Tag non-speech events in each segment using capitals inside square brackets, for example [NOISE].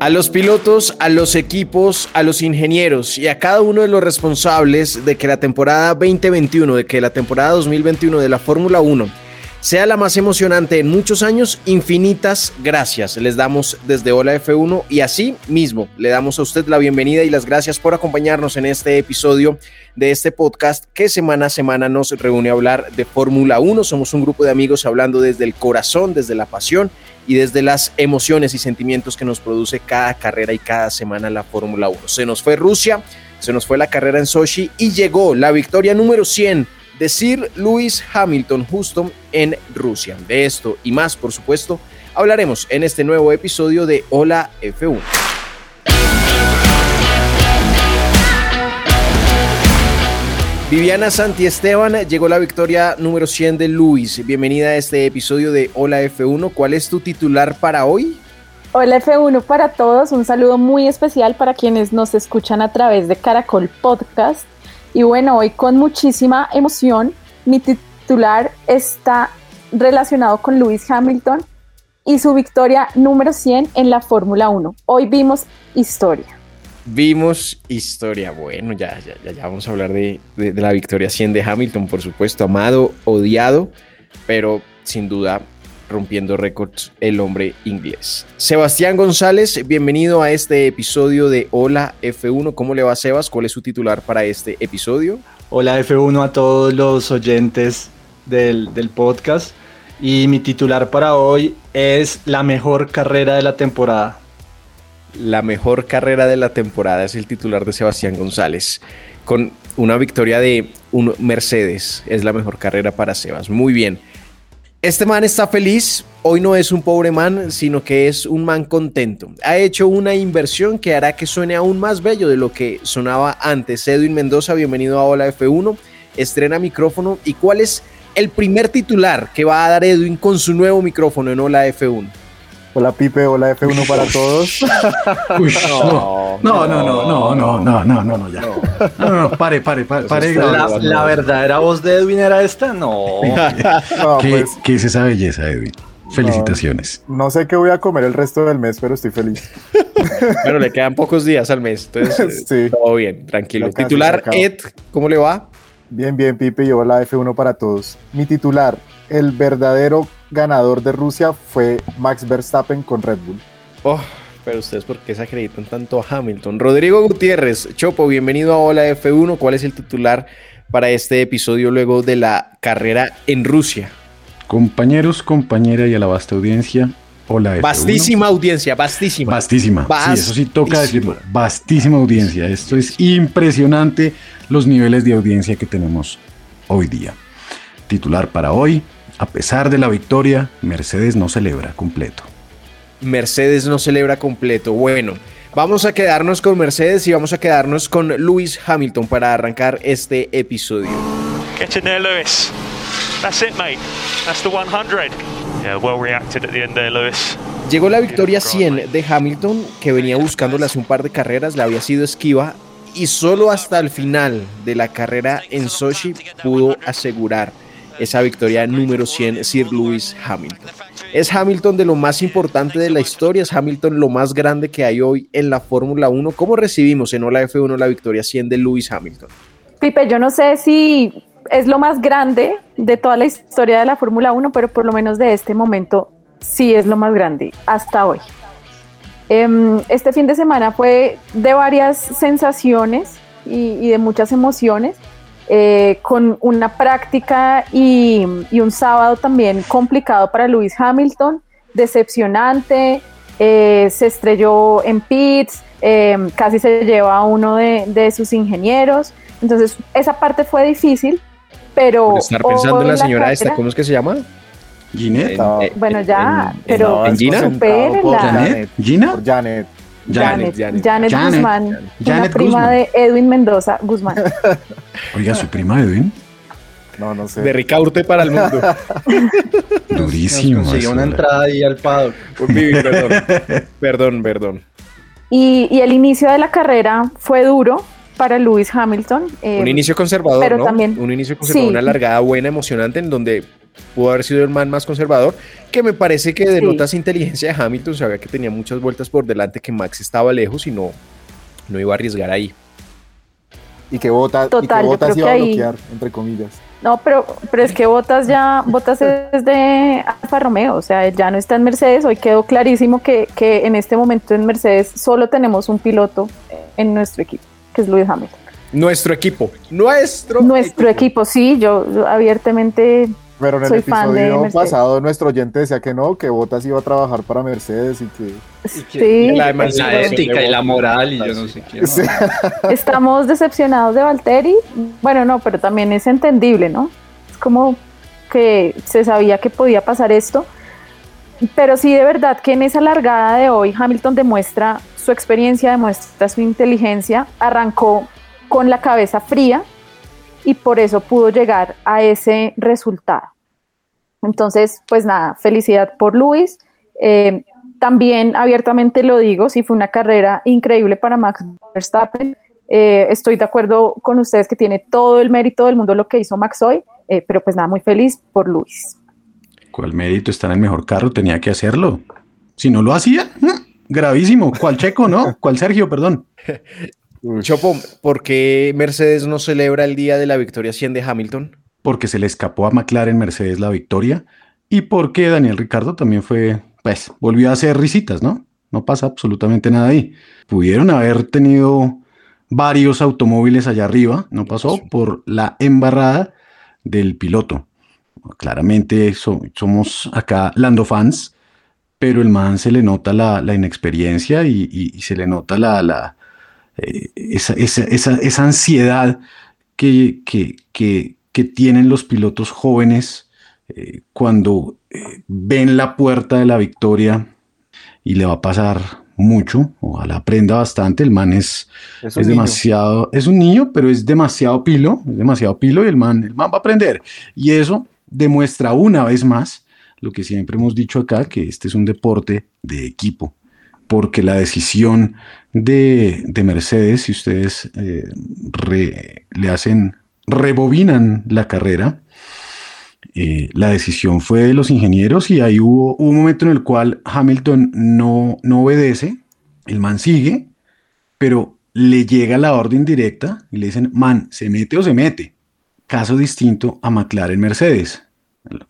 A los pilotos, a los equipos, a los ingenieros y a cada uno de los responsables de que la temporada 2021, de que la temporada 2021 de la Fórmula 1 sea la más emocionante en muchos años, infinitas gracias. Les damos desde Hola F1 y así mismo le damos a usted la bienvenida y las gracias por acompañarnos en este episodio de este podcast que semana a semana nos reúne a hablar de Fórmula 1. Somos un grupo de amigos hablando desde el corazón, desde la pasión y desde las emociones y sentimientos que nos produce cada carrera y cada semana la Fórmula 1. Se nos fue Rusia, se nos fue la carrera en Sochi y llegó la victoria número 100 de Sir Hamilton justo en Rusia. De esto y más, por supuesto, hablaremos en este nuevo episodio de Hola F1. Viviana Santiesteban llegó la victoria número 100 de Luis. Bienvenida a este episodio de Hola F1. ¿Cuál es tu titular para hoy? Hola F1 para todos, un saludo muy especial para quienes nos escuchan a través de Caracol Podcast. Y bueno, hoy con muchísima emoción, mi titular está relacionado con Lewis Hamilton y su victoria número 100 en la Fórmula 1. Hoy vimos historia. Vimos historia. Bueno, ya, ya, ya, vamos a hablar de, de, de, la victoria 100 de Hamilton, por supuesto, amado, odiado, pero sin duda rompiendo récords el hombre inglés. Sebastián González, bienvenido a este episodio de Hola F1. ¿Cómo le va Sebas? ¿Cuál es su titular para este episodio? Hola F1 a todos los oyentes del, del podcast. Y mi titular para hoy es la mejor carrera de la temporada. La mejor carrera de la temporada es el titular de Sebastián González. Con una victoria de un Mercedes es la mejor carrera para Sebas. Muy bien. Este man está feliz. Hoy no es un pobre man, sino que es un man contento. Ha hecho una inversión que hará que suene aún más bello de lo que sonaba antes. Edwin Mendoza, bienvenido a Hola F1. Estrena micrófono. ¿Y cuál es el primer titular que va a dar Edwin con su nuevo micrófono en Hola F1? Hola Pipe, hola F1 para todos. [LAUGHS] Uy, no, no, no, no, no, no, no, no, no, no, ya. No, no, no, pare, pare, pare. pare la, la, verdadera voz de Edwin era esta, no. no ¿Qué, pues, ¿Qué, es esa belleza, Edwin? Felicitaciones. No, no, sé qué voy a comer el resto del mes, pero estoy feliz. [LAUGHS] Pero le quedan pocos días al mes, entonces sí. todo bien, tranquilo. Casi titular, Ed, ¿cómo le va? Bien, bien, Pipe, yo la F1 para todos. Mi titular, el verdadero ganador de Rusia fue Max Verstappen con Red Bull. Oh, pero ustedes, ¿por qué se acreditan tanto a Hamilton? Rodrigo Gutiérrez, Chopo, bienvenido a Hola F1. ¿Cuál es el titular para este episodio luego de la carrera en Rusia? Compañeros, compañera y a la vasta audiencia. Hola F1. Vastísima audiencia, vastísima. Vastísima. Vastísima. Sí, eso sí toca decirlo. Vastísima audiencia. Esto es impresionante los niveles de audiencia que tenemos hoy día. Titular para hoy, a pesar de la victoria, Mercedes no celebra completo. Mercedes no celebra completo. Bueno, vamos a quedarnos con Mercedes y vamos a quedarnos con Lewis Hamilton para arrancar este episodio. Get in there, Lewis. That's it, mate. That's the 100. Yeah, well reacted at the end there, Lewis. Llegó la victoria 100 de Hamilton, que venía buscándola hace un par de carreras, le había sido esquiva y solo hasta el final de la carrera en Sochi pudo asegurar esa victoria número 100 Sir Lewis Hamilton. Es Hamilton de lo más importante de la historia, es Hamilton lo más grande que hay hoy en la Fórmula 1. ¿Cómo recibimos en Hola F1 la victoria 100 de Lewis Hamilton? Pipe, yo no sé si es lo más grande de toda la historia de la Fórmula 1, pero por lo menos de este momento sí es lo más grande hasta hoy. Em, este fin de semana fue de varias sensaciones y, de muchas emociones, eh, con una práctica y, un sábado también complicado para Lewis Hamilton, decepcionante, eh, se estrelló en pits, em, casi se lleva a uno de, de sus ingenieros, entonces esa parte fue difícil, pero... estar pensando en la señora esta, ¿cómo es que se llama? Ginette. bueno, ya, pero ¿En Gina? ¿Janet? ¿Gina? Por Janet. Janet, Janet, Janet, Janet. Guzmán, Janet una prima Guzmán. de Edwin Mendoza Guzmán. [LAUGHS] Oiga, su prima Edwin. No, no sé. De Ricaurte para el mundo. [LAUGHS] Durísimo. Consiguió una entrada ahí al paddock. Perdón. Perdón, perdón. Y, y el inicio de la carrera fue duro para Lewis Hamilton. eh, Un inicio conservador, pero ¿no? también- un inicio conservador, sí. una largada buena, emocionante, en donde pudo haber sido el man más conservador, que me parece que denota esa inteligencia de Hamilton, sabía que tenía muchas vueltas por delante, que Max estaba lejos y no, no iba a arriesgar ahí. Y que Botas, iba a bloquear, entre comillas. No, pero, pero es que Botas ya, Botas es de Alfa Romeo, o sea, ya no está en Mercedes. Hoy quedó clarísimo que, que en este momento en Mercedes solo tenemos un piloto en nuestro equipo, que es Lewis Hamilton. Nuestro equipo, nuestro, Nuestro equipo, sí, yo, yo abiertamente Pero en el Soy episodio pasado nuestro oyente decía que no, que Botas iba a trabajar para Mercedes y que... sí, La ética y la moral y yo no sé qué. Sí. [LAUGHS] estamos decepcionados de Valtteri. Bueno, no, pero también es entendible, ¿no? Es como que se sabía que podía pasar esto. Pero sí, de verdad que en esa largada de hoy Hamilton demuestra su experiencia, demuestra su inteligencia, arrancó con la cabeza fría y por eso pudo llegar a ese resultado. Entonces, pues nada, felicidad por Luis. Eh, también abiertamente lo digo, sí fue una carrera increíble para Max Verstappen. Eh, estoy de acuerdo con ustedes que tiene todo el mérito del mundo lo que hizo Max hoy, eh, pero pues nada, muy feliz por Luis. ¿Cuál mérito está en el mejor carro? Tenía que hacerlo. Si no lo hacía, mm, gravísimo. ¿Cuál Checo, no? ¿Cuál Sergio, perdón? [LAUGHS] Chopo, ¿por qué Mercedes no celebra el día de la victoria 100 de Hamilton? Porque se le escapó a McLaren Mercedes la victoria y porque Daniel Ricardo también fue, pues, volvió a hacer risitas, ¿no? No pasa absolutamente nada ahí. Pudieron haber tenido varios automóviles allá arriba, no pasó por la embarrada del piloto. Claramente so- somos acá Lando fans, pero el man se le nota la, la inexperiencia y, y- y se le nota la, la, eh, esa, esa- esa- esa ansiedad que, que, que- que tienen los pilotos jóvenes eh, cuando eh, ven la puerta de la victoria y le va a pasar mucho, ojalá aprenda bastante, el man es, Es es demasiado, es un niño, pero es demasiado pilo, es demasiado pilo y el man, el man va a aprender. Y eso demuestra una vez más lo que siempre hemos dicho acá, que este es un deporte de equipo, porque la decisión de, de Mercedes, si ustedes eh, le hacen, rebobinan la carrera, eh, la decisión fue de los ingenieros y ahí hubo, hubo un momento en el cual Hamilton no, no obedece, el man sigue, pero le llega la orden directa y le dicen, man, ¿se mete o se mete? Caso distinto a McLaren Mercedes.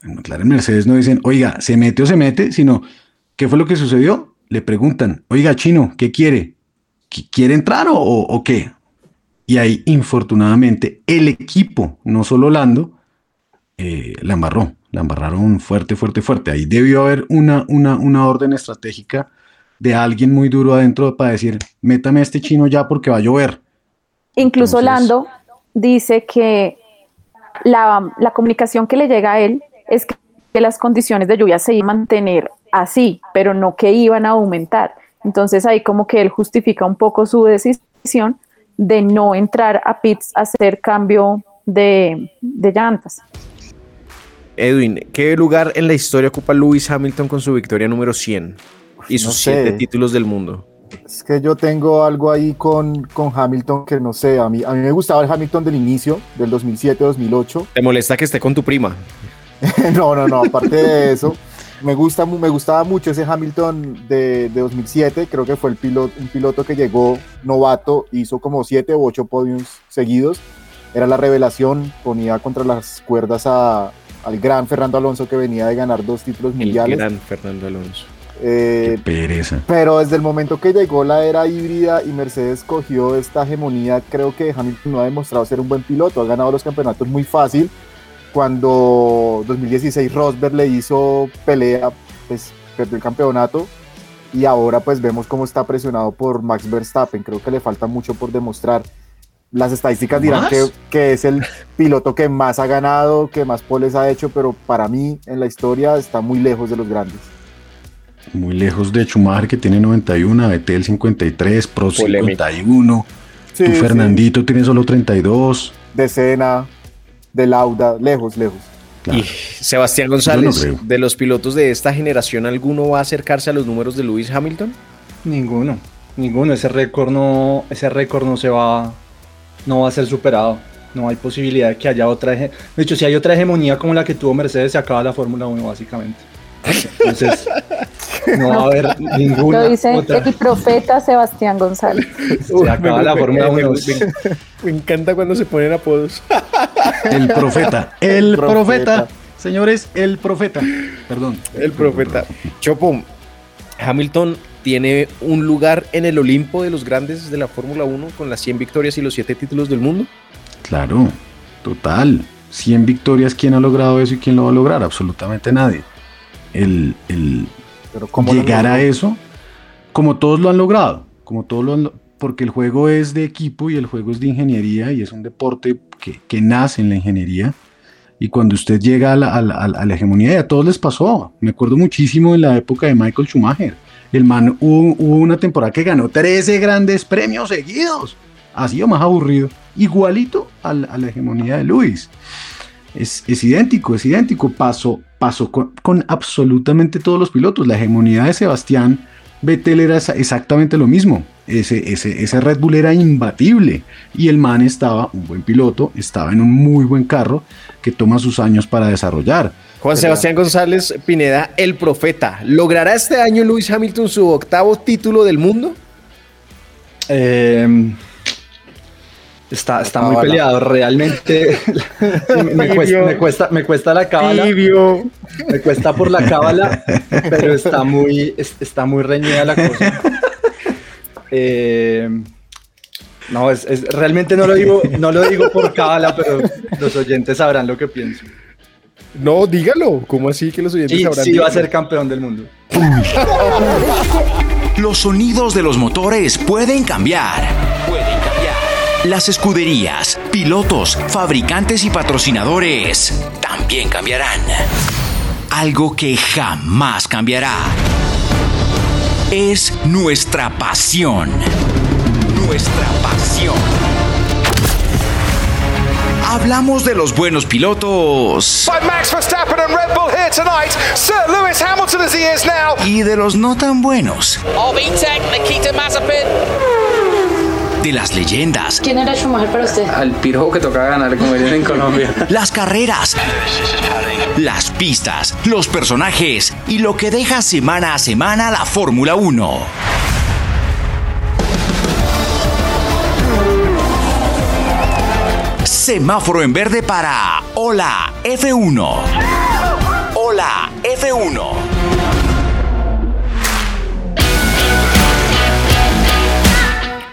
En McLaren Mercedes no dicen, oiga, ¿se mete o se mete? Sino, ¿qué fue lo que sucedió? Le preguntan, oiga, chino, ¿qué quiere? ¿Qui- ¿Quiere entrar o, o- o qué? Y ahí, infortunadamente, el equipo, no solo Lando, eh, la embarró, la embarraron fuerte, fuerte, fuerte. Ahí debió haber una, una, una orden estratégica de alguien muy duro adentro para decir, métame a este chino ya porque va a llover. Incluso Entonces- Lando dice que la, la comunicación que le llega a él es que, que las condiciones de lluvia se iban a mantener así, pero no que iban a aumentar. Entonces ahí como que él justifica un poco su decisión de no entrar a pits a hacer cambio de, de llantas. Edwin, ¿qué lugar en la historia ocupa Lewis Hamilton con su victoria número 100 y sus No sé. siete títulos del mundo? Es que yo tengo algo ahí con, con Hamilton que no sé, a mí, a mí me gustaba el Hamilton del inicio, del 2007-2008. ¿Te molesta que esté con tu prima? [LAUGHS] no, no, no, aparte de eso, me, gusta, me gustaba mucho ese Hamilton de, de 2007, creo que fue el piloto, un piloto que llegó novato, hizo como siete u ocho podiums seguidos era la revelación, ponía contra las cuerdas a, al gran Fernando Alonso que venía de ganar dos títulos El mundiales. gran Fernando Alonso. Eh, Qué pereza. pero desde el momento que llegó la era híbrida y Mercedes cogió esta hegemonía, creo que Hamilton no ha demostrado ser un buen piloto, ha ganado los campeonatos muy fácil. Cuando 2016 Rosberg le hizo pelea, pues perdió el campeonato y ahora pues vemos cómo está presionado por Max Verstappen, creo que le falta mucho por demostrar. Las estadísticas dirán que, que es el piloto que más ha ganado, que más poles ha hecho, pero para mí en la historia está muy lejos de los grandes. Muy lejos de Schumacher que tiene 91, Betel 53, Pro Polémico. 51. Sí, tu sí. Fernandito tiene solo 32. de de Lauda, lejos, lejos. Claro. Y Sebastián González, no de los pilotos de esta generación, ¿alguno va a acercarse a los números de Lewis Hamilton? Ninguno, ninguno. Ese récord no, ese récord no se va, no va a ser superado. No hay posibilidad de que haya otra. De hecho, si hay otra hegemonía como la que tuvo Mercedes, se acaba la Fórmula 1 básicamente. [LAUGHS] Entonces, no va a haber [LAUGHS] ninguna Lo dice otra. el profeta Sebastián González. [LAUGHS] Se acaba la Fórmula 1. [LAUGHS] Me encanta cuando se ponen apodos. El profeta. El Profeta. profeta. Señores, el profeta. Perdón. El profeta. Chopo, Hamilton tiene un lugar en el Olimpo de los grandes de la Fórmula 1 con las 100 victorias y los 7 títulos del mundo. Claro, total. 100 victorias, ¿quién ha logrado eso y quién lo va a lograr? Absolutamente nadie. El, el Pero ¿cómo llegar a eso, como todos lo han logrado, como todos lo han porque el juego es de equipo y el juego es de ingeniería y es un deporte que, que nace en la ingeniería. Y cuando usted llega a la, a la- a la- hegemonía, a todos les pasó. Me acuerdo muchísimo en la época de Michael Schumacher. El man hubo, hubo una temporada que ganó 13 grandes premios seguidos. Ha sido más aburrido. Igualito a la, a la hegemonía de Luis. Es, es idéntico, es idéntico. Pasó, pasó con, con absolutamente todos los pilotos. La hegemonía de Sebastián Vettel era exactamente lo mismo. Ese, ese, ese Red Bull era imbatible. Y el man estaba, un buen piloto, estaba en un muy buen carro que toma sus años para desarrollar. Juan Sebastián González Pineda, el profeta. ¿Logrará este año Lewis Hamilton su octavo título del mundo? Eh, está está muy peleado, realmente. Sí, [LAUGHS] me, [LAUGHS] me cuesta, me, cuesta, me cuesta la cábala. Me cuesta por la cábala, pero está muy, es- está muy reñida la cosa. [LAUGHS] Eh, no, es, es- realmente no lo digo, no lo digo por cábala, pero los oyentes sabrán lo que pienso. No, dígalo. ¿Cómo así que los oyentes Sí, sabrán? sí va a ser campeón del mundo. Los sonidos de los motores pueden cambiar. Las escuderías, pilotos, fabricantes y patrocinadores también cambiarán. Algo que jamás cambiará es nuestra pasión. Nuestra pasión. Hablamos de los buenos pilotos By Max Verstappen and Red Bull here tonight. Sir Lewis Hamilton as he is now. y de los no tan buenos. Of Nikita Mazepin. De las leyendas, ¿Quién era Schumacher para usted? Al pirojo que toca ganar, como dicen en Colombia. [LAUGHS] las carreras, las pistas, los personajes y lo que deja semana a semana la Fórmula 1. Semáforo en verde para Hola F1. Hola F1.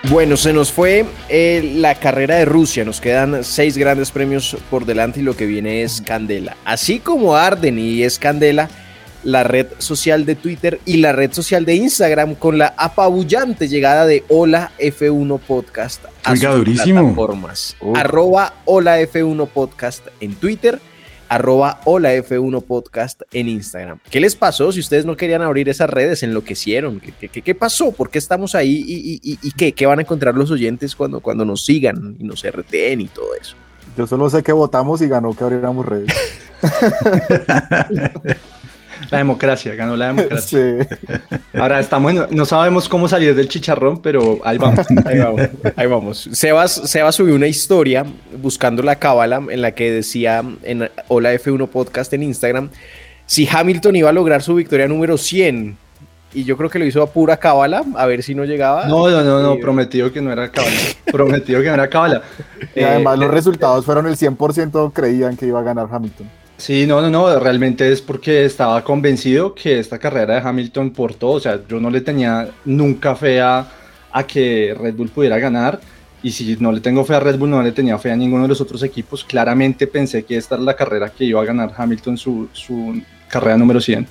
Bueno, se nos fue eh, la carrera de Rusia. Nos quedan seis grandes premios por delante y lo que viene es Candela. Así como Arden y es Candela, la red social de Twitter y la red social de Instagram con la apabullante llegada de Hola F1 Podcast a Oiga, sus durísimo. plataformas. Arroba Hola F1 Podcast en Twitter, arroba Hola F1 Podcast en Instagram. ¿Qué les pasó si ustedes no querían abrir esas redes? ¿Enloquecieron? ¿Qué, qué, qué- qué pasó? ¿Por qué estamos ahí? ¿Y, y- y- y qué? ¿Qué van a encontrar los oyentes cuando, cuando nos sigan y nos RTN y todo eso? Yo solo sé que votamos y ganó que abriéramos redes. [LAUGHS] La democracia, ganó la democracia. [LAUGHS] Sí. Ahora estamos, en- no sabemos cómo salir del chicharrón, pero ahí vamos. Ahí vamos, ahí vamos. Sebas, Sebas subió una historia buscando la cábala en la que decía en Hola F1 Podcast en Instagram si Hamilton iba a lograr su victoria número 100. y yo creo que lo hizo a pura cábala, a ver si no llegaba. No, no, no, no prometido que no era cábala. prometido que no era cábala. Y además los resultados fueron el 100% creían que iba a ganar Hamilton. Sí, no, no, no, realmente es porque estaba convencido que esta carrera de Hamilton por todo, o sea, yo no le tenía nunca fe a, que Red Bull pudiera ganar y si no le tengo fe a Red Bull, no le tenía fe a ninguno de los otros equipos, claramente pensé que esta era la carrera que iba a ganar Hamilton su, su carrera número 100.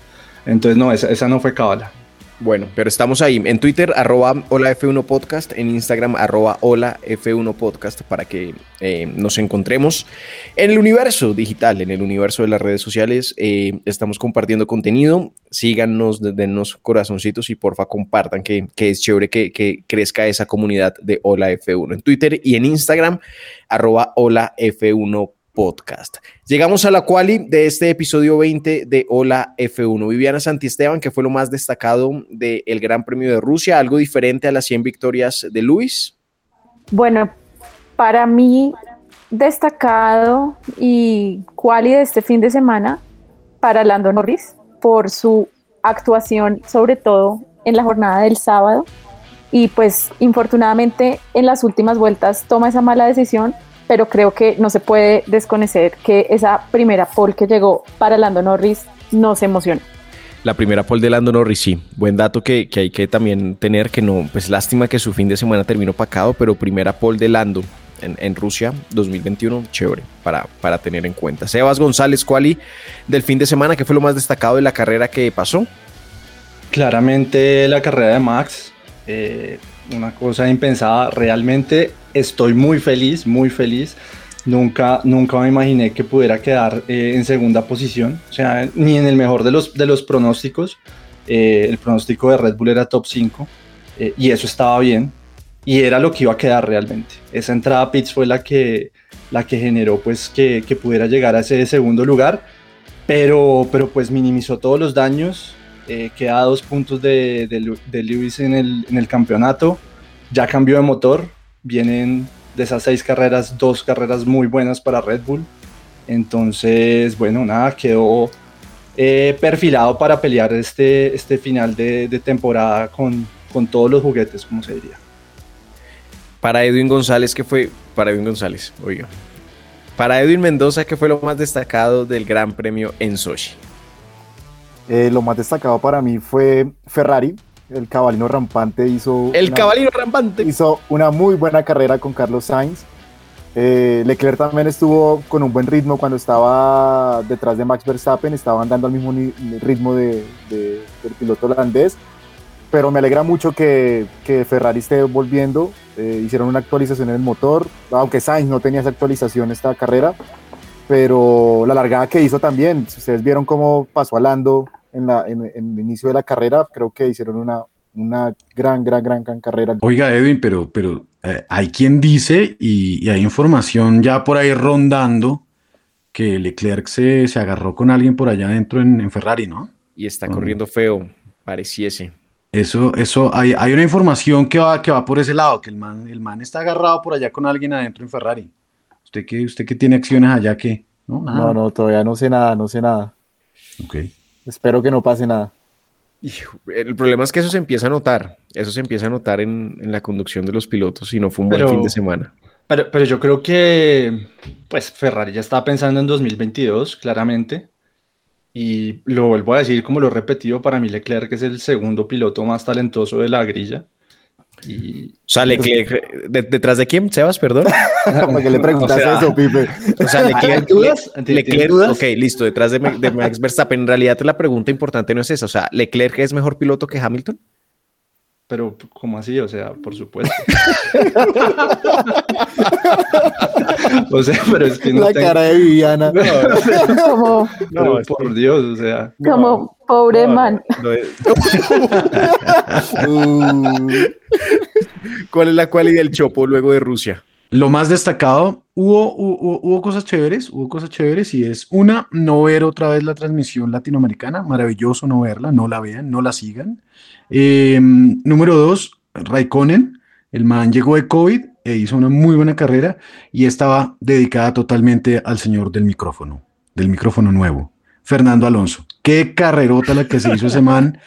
Entonces, no, esa, esa no fue cábala. Bueno, pero estamos ahí en Twitter, arroba holaf1 podcast, en Instagram, arroba holaf1 podcast, para que eh, nos encontremos en el universo digital, en el universo de las redes sociales. Eh, estamos compartiendo contenido, síganos, denos corazoncitos y porfa compartan, que, es chévere que, que, crezca esa comunidad de Hola F1 en Twitter y en Instagram, arroba holaf1 podcast. Llegamos a la quali de este episodio 20 de Hola F1. Viviana Santisteban, que fue lo más destacado del Gran Premio de Rusia, algo diferente a las 100 victorias de Luis. Bueno, para mí destacado y quali de este fin de semana para Lando Norris por su actuación, sobre todo en la jornada del sábado. Y pues infortunadamente en las últimas vueltas toma esa mala decisión pero creo que no se puede desconocer que esa primera pole que llegó para Lando Norris no se emociona. La primera pole de Lando Norris, sí. Buen dato que, hay que también tener, que no, pues lástima que su fin de semana terminó pacado, pero primera pole de Lando en, Rusia 2021, chévere, para, para tener en cuenta. Sebas González, quali del fin de semana, ¿qué fue lo más destacado de la carrera que pasó? Claramente la carrera de Max, eh, una cosa impensada, realmente estoy muy feliz, muy feliz. Nunca, nunca me imaginé que pudiera quedar eh, en segunda posición, o sea, ni en el mejor de los, de los pronósticos. Eh, el pronóstico de Red Bull era top 5 eh, y eso estaba bien y era lo que iba a quedar realmente. Esa entrada a pits fue la que, la que generó pues que, que pudiera llegar a ese segundo lugar, pero, pero pues minimizó todos los daños, queda a dos puntos de, de, de Lewis en el, en el campeonato, ya cambió de motor, vienen de esas seis carreras, dos carreras muy buenas para Red Bull. Entonces, bueno, nada, quedó eh, perfilado para pelear este, este final de, temporada con, con, todos los juguetes, como se diría. Para Edwin González, ¿qué fue? Para Edwin González, oiga. Para Edwin Mendoza, ¿qué fue lo más destacado del Gran Premio en Sochi? Eh, lo más destacado para mí fue Ferrari, el cabalino rampante hizo... El cabalino rampante. Hizo una muy buena carrera con Carlos Sainz. Eh, Leclerc también estuvo con un buen ritmo cuando estaba detrás de Max Verstappen, estaba andando al mismo ritmo de, del piloto holandés. Pero me alegra mucho que, que Ferrari esté volviendo. Eh, hicieron una actualización en el motor, aunque Sainz no tenía esa actualización esta carrera. Pero la largada que hizo también, ustedes vieron cómo pasó a Lando en, la, en, el inicio de la carrera, creo que hicieron una, una gran, gran, gran, gran carrera. Oiga, Edwin, pero, pero eh, hay quien dice y, hay información ya por ahí rondando que Leclerc se, se agarró con alguien por allá adentro en, Ferrari, ¿no? Y está corriendo feo, pareciese. Eso, eso, hay, hay, una información que va, que va por ese lado, que el man, el man está agarrado por allá con alguien adentro en Ferrari. ¿Usted que usted que tiene acciones allá que No, no, no, todavía no sé nada, no sé nada. Ok. Espero que no pase nada. El problema es que eso se empieza a notar, eso se empieza a notar en, la conducción de los pilotos y no fue un buen fin de semana. Pero, pero yo creo que pues Ferrari ya estaba pensando en 2022, claramente. Y lo vuelvo a decir, como lo he repetido, para mí Leclerc es el segundo piloto más talentoso de la grilla. Y, o sea, Leclerc, ¿detrás de quién, Sebas? Perdón. [LAUGHS] ¿Por qué le preguntas eso, Pipe? O sea, Leclerc, Leclerc ok, listo, detrás de, de, Max Verstappen. En realidad, la pregunta importante no es esa. O sea, ¿Leclerc es mejor piloto que Hamilton? Pero, ¿cómo así? O sea, por supuesto. [LAUGHS] o sea, pero es que no La cara de Viviana. No, [LAUGHS] no, por Dios, o sea. Como pobre man. ¿Cuál es la cualidad del Chopo luego de Rusia? Lo más destacado, hubo, hubo, hubo, cosas chéveres, hubo cosas chéveres y es una, no ver otra vez la transmisión latinoamericana, maravilloso no verla, no la vean, no la sigan. Eh, número dos, Raikkonen, el man llegó de COVID e hizo una muy buena carrera y estaba dedicada totalmente al señor del micrófono, del micrófono nuevo, Fernando Alonso. qué carrerota la que se hizo ese man.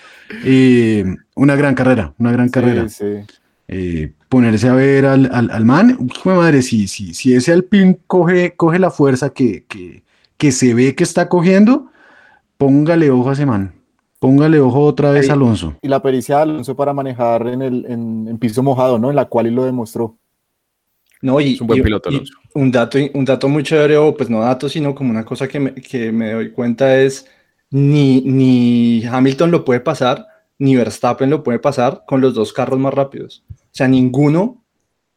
Eh, una gran carrera, una gran carrera. Eh, ponerse a ver al, al, man, madre, si, si, si ese Alpine coge, coge la fuerza que, que, que se ve que está cogiendo, póngale ojo a ese man. Póngale ojo otra vez a Alonso. Y la pericia de Alonso para manejar en, el, en, piso mojado, ¿no? En la cual lo demostró. No, y, un buen piloto, un dato, un dato muy chévere, o pues no dato, sino como una cosa que me, que me doy cuenta es ni, ni Hamilton lo puede pasar, ni Verstappen lo puede pasar con los dos carros más rápidos. O sea, ninguno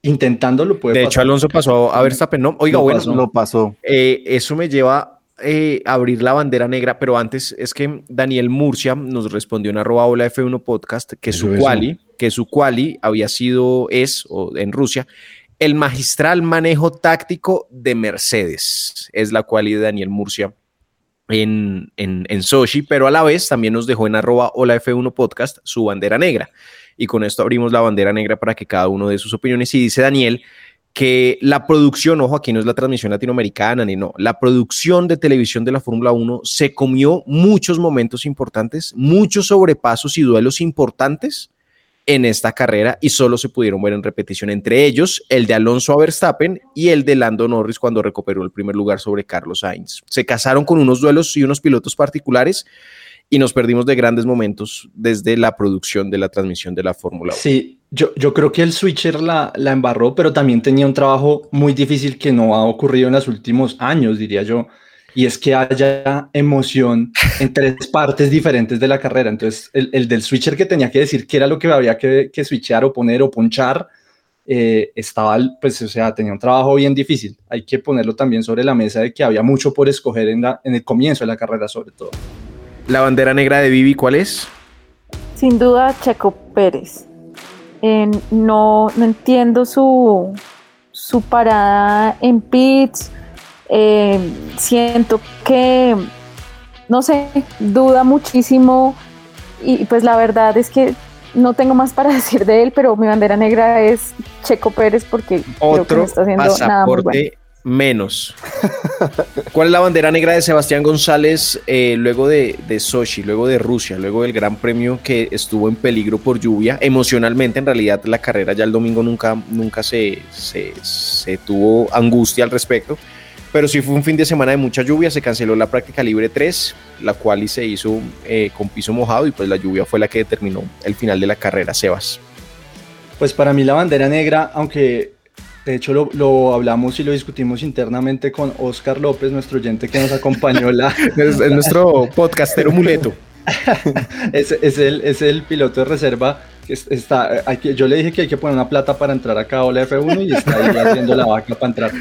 intentando lo puede de pasar. De hecho, Alonso pasó a Verstappen, ¿no? Oiga, bueno, lo pasó. Eh, eso me lleva eh, abrir la bandera negra, pero antes es que Daniel Murcia nos respondió en arroba hola F1 podcast que su quali, que su quali había sido, es, o en Rusia, el magistral manejo táctico de Mercedes. Es la quali de Daniel Murcia en, en, en Sochi, pero a la vez también nos dejó en arroba hola F1 podcast su bandera negra. Y con esto abrimos la bandera negra para que cada uno dé sus opiniones. Y dice Daniel que la producción, ojo, aquí no es la transmisión latinoamericana ni no, la producción de televisión de la Fórmula 1 se comió muchos momentos importantes, muchos sobrepasos y duelos importantes en esta carrera y solo se pudieron ver en repetición, entre ellos el de Alonso a Verstappen y el de Lando Norris cuando recuperó el primer lugar sobre Carlos Sainz. Se casaron con unos duelos y unos pilotos particulares y nos perdimos de grandes momentos desde la producción de la transmisión de la Fórmula 1. Sí, yo, yo creo que el switcher la, la embarró, pero también tenía un trabajo muy difícil que no ha ocurrido en los últimos años, diría yo, y es que haya emoción en tres partes diferentes de la carrera. Entonces, el, el, del switcher que tenía que decir qué era lo que había que, que switchear o poner o ponchar, eh, estaba, pues, o sea, tenía un trabajo bien difícil. Hay que ponerlo también sobre la mesa de que había mucho por escoger en, la, en el comienzo de la carrera, sobre todo. La bandera negra de Vivi, ¿cuál es? Sin duda, Checo Pérez. No, no entiendo su, su parada en pits. Eh, siento que, no sé, duda muchísimo. Y pues la verdad es que no tengo más para [LAUGHS] decir de él, pero mi bandera negra es Checo Pérez porque Otro creo que no está haciendo nada muy bueno menos. ¿Cuál es la bandera negra de Sebastián González eh, luego de, de, Sochi, luego de Rusia, luego del Gran Premio que estuvo en peligro por lluvia? Emocionalmente, en realidad, la carrera ya el domingo nunca, nunca se, se, tuvo angustia al respecto. Pero sí fue un fin de semana de mucha lluvia, se canceló la práctica libre 3, la cual se hizo eh, con piso mojado y pues la lluvia fue la que determinó el final de la carrera, Sebas. Pues para mí la bandera negra, aunque de hecho, lo, hablamos y lo discutimos internamente con Oscar López, nuestro oyente que nos acompañó. La, [LAUGHS] es, nuestro podcastero muleto. [LAUGHS] es, es, el, es el piloto de reserva que está. yo le dije que hay que poner una plata para entrar acá a la F1 y está ahí haciendo la vaca para entrar.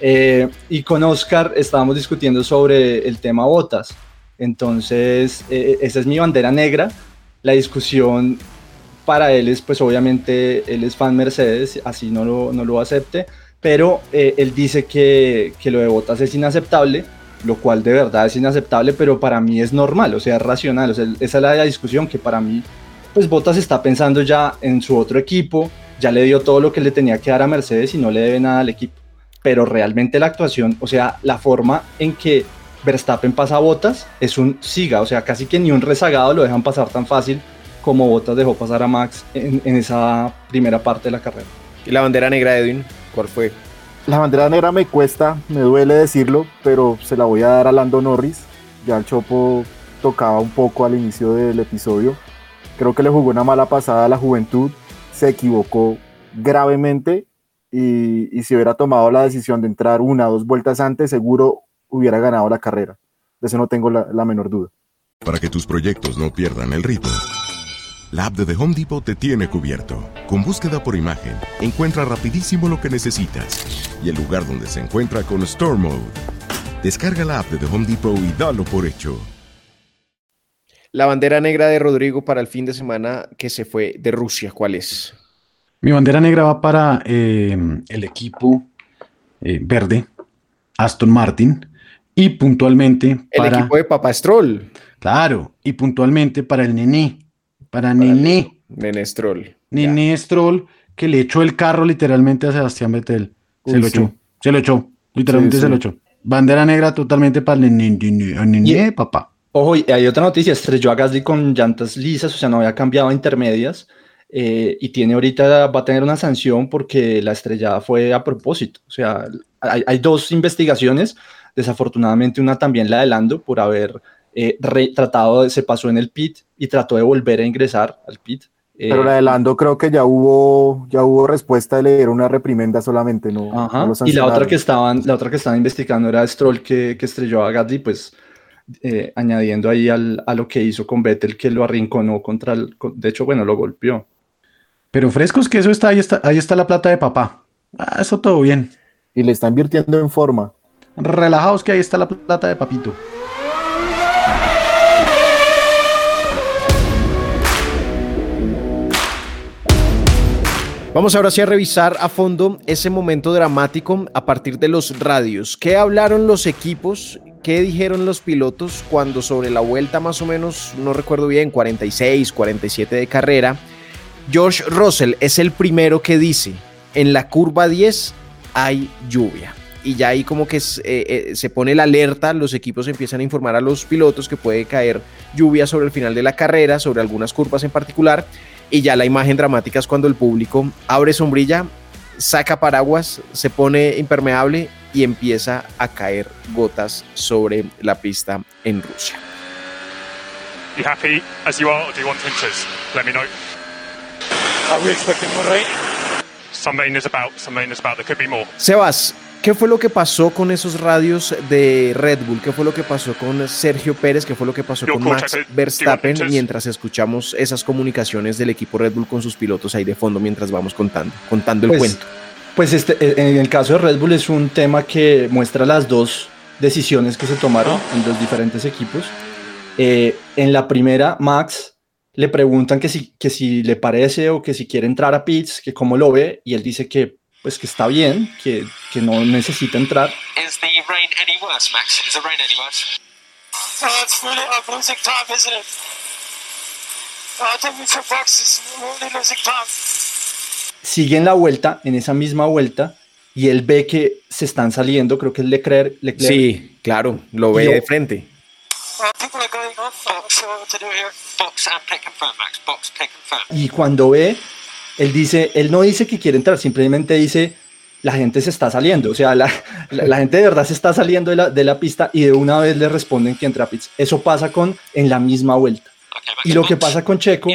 Eh, y con Oscar estábamos discutiendo sobre el tema botas. Entonces, eh, esa es mi bandera negra. La discusión para él es, pues obviamente, él es fan Mercedes, así no lo, no lo acepte, pero eh, él dice que, que, lo de Botas es inaceptable, lo cual de verdad es inaceptable, pero para mí es normal, o sea, es racional, o sea, esa es la discusión que para mí, pues Botas está pensando ya en su otro equipo, ya le dio todo lo que le tenía que dar a Mercedes y no le debe nada al equipo, pero realmente la actuación, o sea, la forma en que Verstappen pasa a Botas es un siga, o sea, casi que ni un rezagado lo dejan pasar tan fácil como Bottas dejó pasar a Max en, esa primera parte de la carrera. ¿Y la bandera negra, Edwin? ¿Cuál fue? La bandera negra me cuesta, me duele decirlo, pero se la voy a dar a Lando Norris. Ya el Chopo tocaba un poco al inicio del episodio. Creo que le jugó una mala pasada a la juventud, se equivocó gravemente y, si hubiera tomado la decisión de entrar una o dos vueltas antes, seguro hubiera ganado la carrera. De eso no tengo la menor duda. Para que tus proyectos no pierdan el ritmo la app de The Home Depot te tiene cubierto. Con búsqueda por imagen, encuentra rapidísimo lo que necesitas y el lugar donde se encuentra con Store Mode. Descarga la app de The Home Depot y dalo por hecho. La bandera negra de Rodrigo para el fin de semana que se fue de Rusia, ¿cuál es? Mi bandera negra va para eh, el equipo eh, verde, Aston Martin, y puntualmente para... El equipo de Papa Stroll. Claro, y puntualmente para el Nené, para, Nené. Nené Stroll. Nené Stroll, que le echó el carro literalmente a Sebastián Vettel. Se lo echó. Se lo echó. Literalmente se lo echó. Bandera negra totalmente para el Nené, papá. Ojo, y hay otra noticia, estrelló a Gasly con llantas lisas, o sea, no había cambiado a intermedias, eh, y tiene ahorita, va a tener una sanción porque la estrellada fue a propósito. O sea, hay, dos investigaciones, desafortunadamente una también la de Lando por haber eh, tratado, de, se pasó en el pit y trató de volver a ingresar al pit. Pero la de eh, Lando creo que ya hubo, ya hubo respuesta de leer una reprimenda solamente, ¿no? y la otra que estaban, la otra que estaban investigando era Stroll que, que estrelló a Gasly, pues eh, añadiendo ahí al, a lo que hizo con Vettel, que lo arrinconó contra el, de hecho, bueno, lo golpeó. Pero frescos que eso está, ahí está, ahí está la plata de papá. Ah, eso todo bien. Y le está invirtiendo en forma. Relajados que ahí está la plata de papito. Vamos ahora sí a revisar a fondo ese momento dramático a partir de los radios. ¿Qué hablaron los equipos ¿Qué dijeron los pilotos cuando sobre la vuelta más o menos, no recuerdo bien, 46, 47 de carrera, George Russell es el primero que dice, en la curva 10 hay lluvia. Y ya ahí como que se, eh, eh, se pone la alerta, los equipos empiezan a informar a los pilotos que puede caer lluvia sobre el final de la carrera, sobre algunas curvas en particular. Y ya la imagen dramática es cuando el público abre sombrilla, saca paraguas, se pone impermeable y empieza a caer gotas sobre la pista en Rusia. You happy as you are, or do you want tinted? Let me know. Are we expecting more rain? Some rain is about, some rain is about. There could be more. Sebas, ¿Qué fue lo que pasó con esos radios de Red Bull? ¿Qué fue lo que pasó con Sergio Pérez? ¿Qué fue lo que pasó con Max Verstappen mientras escuchamos esas comunicaciones del equipo Red Bull con sus pilotos ahí de fondo mientras vamos contando, contando el pues, cuento? Pues este, eh, en el caso de Red Bull es un tema que muestra las dos decisiones que se tomaron en los diferentes equipos. Eh, en la primera, Max le preguntan que si, que si le parece o que si quiere entrar a pits, que cómo lo ve, y él dice que pues que está bien, que, que no necesita entrar. Is the rain any worse, Max? Is the rain any worse? Oh, it's really I'm losing time, isn't it? I think for boxes, really losing time sigue en la vuelta, en esa misma vuelta, y él ve que se están saliendo, creo que es Leclerc. Leclerc sí, claro, lo ve de frente. Y cuando ve, él dice, él no dice que quiere entrar, simplemente dice, la gente se está saliendo, o sea, la, la, gente de verdad se está saliendo de la, de la, pista y de una vez le responden que entra a pits. Eso pasa con en la misma vuelta. Y lo que pasa con Checo,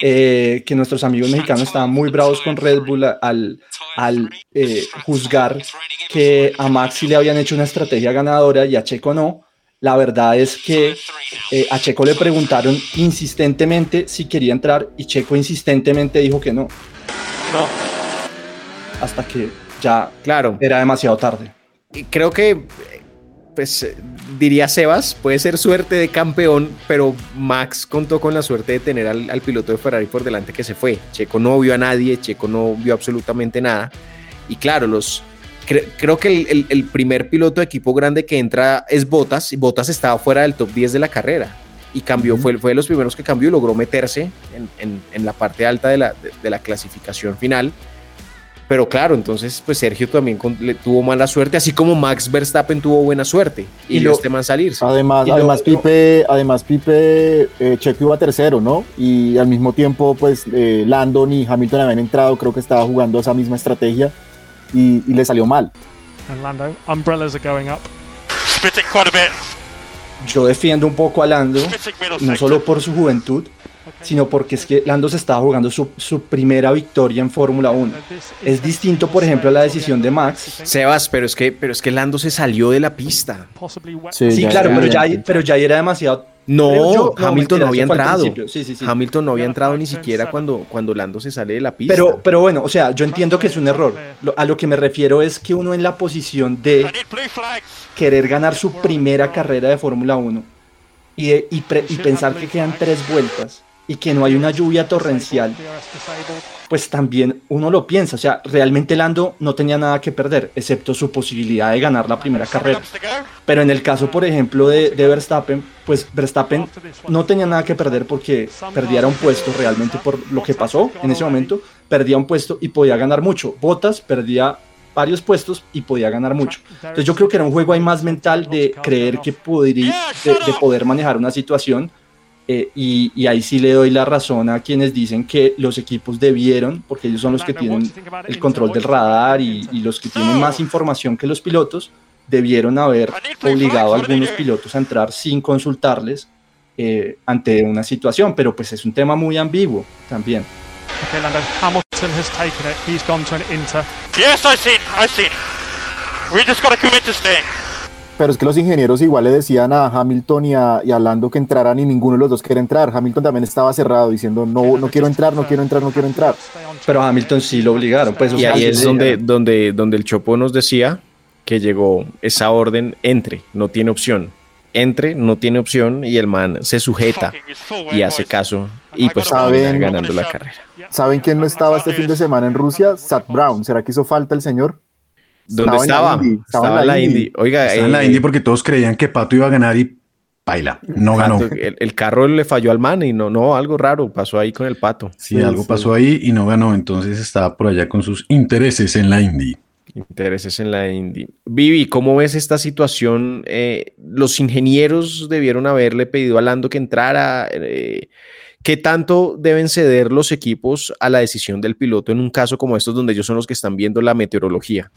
eh, que nuestros amigos mexicanos estaban muy bravos con Red Bull al, al eh, juzgar que a Max le habían hecho una estrategia ganadora y a Checo no. La verdad es que eh, a Checo le preguntaron insistentemente si quería entrar y Checo insistentemente dijo que no. No. Hasta que ya claro. era demasiado tarde. Creo que pues eh, diría Sebas, puede ser suerte de campeón, pero Max contó con la suerte de tener al, piloto de Ferrari por delante que se fue. Checo no vio a nadie, Checo no vio absolutamente nada. Y claro, los, creo que el, primer piloto de equipo grande que entra es Bottas, y Bottas estaba fuera del top 10 de la carrera. Y cambió, fue, fue de los primeros que cambió y logró meterse en, la parte alta de la, de la clasificación final pero claro, entonces pues Sergio también le tuvo mala suerte, así como Max Verstappen tuvo buena suerte y, lo, este man salirse. Además, además Pipe, además Pipe, eh, Checo iba tercero, ¿no? Y al mismo tiempo pues eh, Landon y Hamilton habían entrado, creo que estaba jugando esa misma estrategia y, le salió mal. Lando, umbrellas are going up. Yo defiendo un poco a Lando, no solo por su juventud, sino porque es que Lando se estaba jugando su, su primera victoria en Fórmula 1. Es distinto, por ejemplo, a la decisión de Max. Sebas, pero es que, pero es que Lando se salió de la pista. Sí, claro, pero, ya, pero ya era demasiado no, Hamilton no había entrado. Hamilton no había entrado ni siquiera cuando, cuando Lando se sale de la pista. Pero, pero bueno, o sea, yo entiendo que es un error. a lo que me refiero es que uno en la posición de querer ganar su primera carrera de Fórmula 1 y, y, y pensar que quedan tres vueltas y que no hay una lluvia torrencial, pues también uno lo piensa. O sea, realmente Lando no tenía nada que perder, excepto su posibilidad de ganar la primera carrera. Pero en el caso, por ejemplo, de, Verstappen, pues Verstappen no tenía nada que perder porque perdiera un puesto realmente por lo que pasó en ese momento. Perdía un puesto y podía ganar mucho. Bottas perdía varios puestos y podía ganar mucho. Entonces yo creo que era un juego ahí más mental de creer que podría, de, poder manejar una situación eh, y, ahí sí le doy la razón a quienes dicen que los equipos debieron, porque ellos son los que tienen el control del radar y, y los que tienen más información que los pilotos, debieron haber obligado a algunos pilotos a entrar sin consultarles eh, ante una situación, pero pues es un tema muy ambiguo también. Okay, Lando, Hamilton has taken it. He's gone to an inter. Yes, I see. I see. We just got to commit to stay. Pero es que los ingenieros igual le decían a Hamilton y a, y a, Lando que entraran y ninguno de los dos quiere entrar. Hamilton también estaba cerrado diciendo no, no quiero entrar, no quiero entrar, no quiero entrar. Pero a Hamilton sí lo obligaron. Pues, y ahí es donde, donde, donde el Chopo nos decía que llegó esa orden, entre, no tiene opción. Entre, no tiene opción y el man se sujeta y hace caso y pues ¿Saben, ganando la carrera. ¿Saben quién no estaba este fin de semana en Rusia? Sat Brown. ¿Será que hizo falta el señor? ¿Dónde estaba? Estaba, en la, Indy. Oiga, en la eh, Indy porque todos creían que Pato iba a ganar y baila, no ganó. El, carro le falló al man y no, no, algo raro pasó ahí con el Pato. Sí, algo pasó ahí y no ganó, entonces estaba por allá con sus intereses en la Indy. Intereses en la Indy. Vivi, ¿cómo ves esta situación? Eh, los ingenieros debieron haberle pedido a Lando que entrara. Eh, ¿Qué tanto deben ceder los equipos a la decisión del piloto en un caso como estos donde ellos son los que están viendo la meteorología?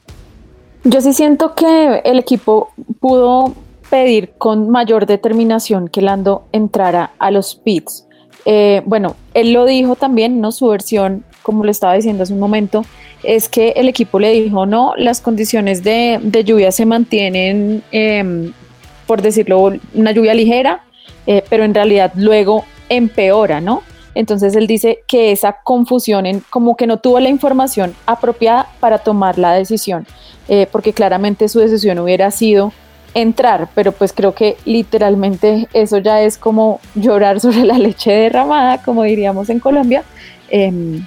Yo sí siento que el equipo pudo pedir con mayor determinación que Lando entrara a los pits. Eh, bueno, él lo dijo también, ¿no? Su versión, como lo estaba diciendo hace un momento, es que el equipo le dijo, no, las condiciones de, lluvia se mantienen, em, por decirlo, una lluvia ligera, eh, pero en realidad luego empeora, ¿no? Entonces él dice que esa confusión, en, como que no tuvo la información apropiada para tomar la decisión, eh, porque claramente su decisión hubiera sido entrar, pero pues creo que literalmente eso ya es como llorar [LAUGHS] sobre la leche derramada, como diríamos en Colombia. Em,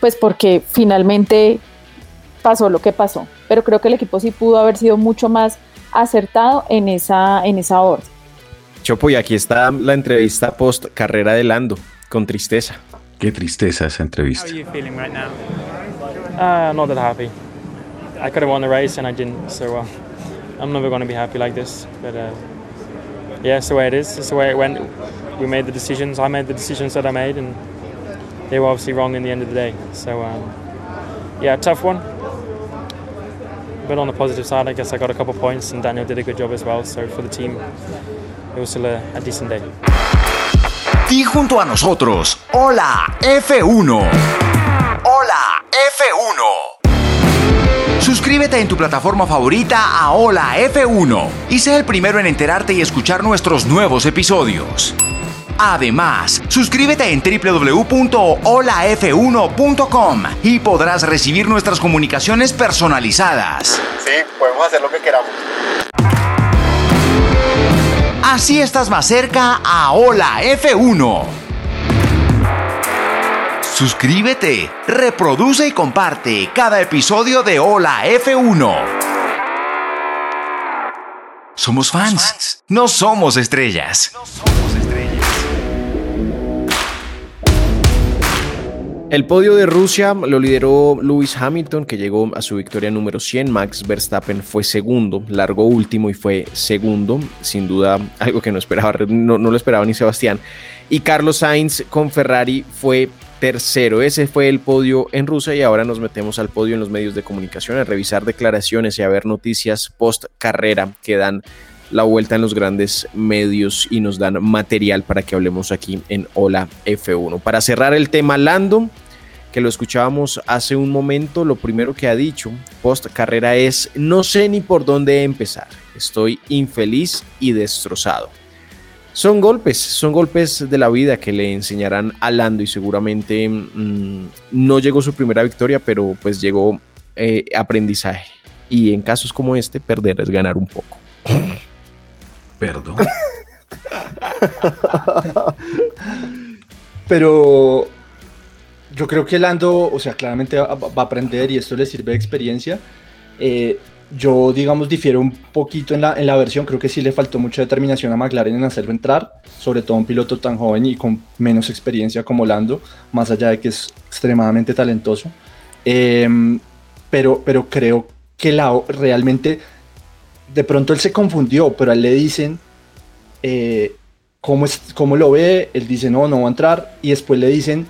pues porque finalmente pasó lo que pasó. Pero creo que el equipo sí pudo haber sido mucho más acertado en esa, en esa orden. Chopo, y aquí está la entrevista post carrera de Lando, con tristeza. Qué tristeza esa entrevista. How are you feeling right now? Uh, not that happy. I could have won the race and I didn't, so uh, I'm never going to be happy like this. But uh, yeah, it's the way it is. It's the way it went. We made the decisions. I made the decisions that I made, and they were obviously wrong in the end of the day. So, um, yeah, tough one. But on the positive side, I guess I got a couple points, and Daniel did a good job as well. So for the team, it was still a, a decent day. Y junto a nosotros, hola F1. Hola F1. Suscríbete en tu plataforma favorita a Hola F1 y sé el primero en enterarte y escuchar nuestros nuevos episodios. Además, suscríbete en www.holaf1.com y podrás recibir nuestras comunicaciones personalizadas. Sí, podemos hacer lo que queramos. Así estás más cerca a Hola F1. Suscríbete, reproduce y comparte cada episodio de Hola F1. Somos fans, no somos estrellas. El podio de Rusia lo lideró Lewis Hamilton, que llegó a su victoria número 100. Max Verstappen fue segundo, largo último y fue segundo. Sin duda, [LAUGHS] algo que no esperaba, no, lo esperaba ni Sebastián. Y Carlos Sainz con Ferrari fue tercero. Ese fue el podio en Rusia y ahora nos metemos al podio en los medios de comunicación a revisar declaraciones y a ver noticias post carrera que dan la vuelta en los grandes medios y nos dan material para que hablemos aquí en Hola F1. Para cerrar el tema Lando, que lo escuchábamos hace un momento, lo primero que ha dicho post carrera es, no sé ni por dónde empezar, estoy infeliz y destrozado. Son golpes, son golpes de la vida que le enseñarán a Lando y seguramente mm, no llegó su primera victoria, pero pues llegó eh, aprendizaje. Y en casos como este, perder es ganar un poco. Perdón. [LAUGHS] Pero yo creo que Lando, o sea, claramente va, a aprender y esto le sirve de experiencia. Eh, yo, digamos, difiero un poquito en la, en la versión. Creo que sí le faltó mucha determinación a McLaren en hacerlo entrar, sobre todo un piloto tan joven y con menos experiencia como Lando, más allá de que es extremadamente talentoso. Em, pero, pero creo que la, realmente, de pronto él se confundió, pero a él le dicen eh, cómo, es, cómo lo ve, él dice no, no va a entrar, y después le dicen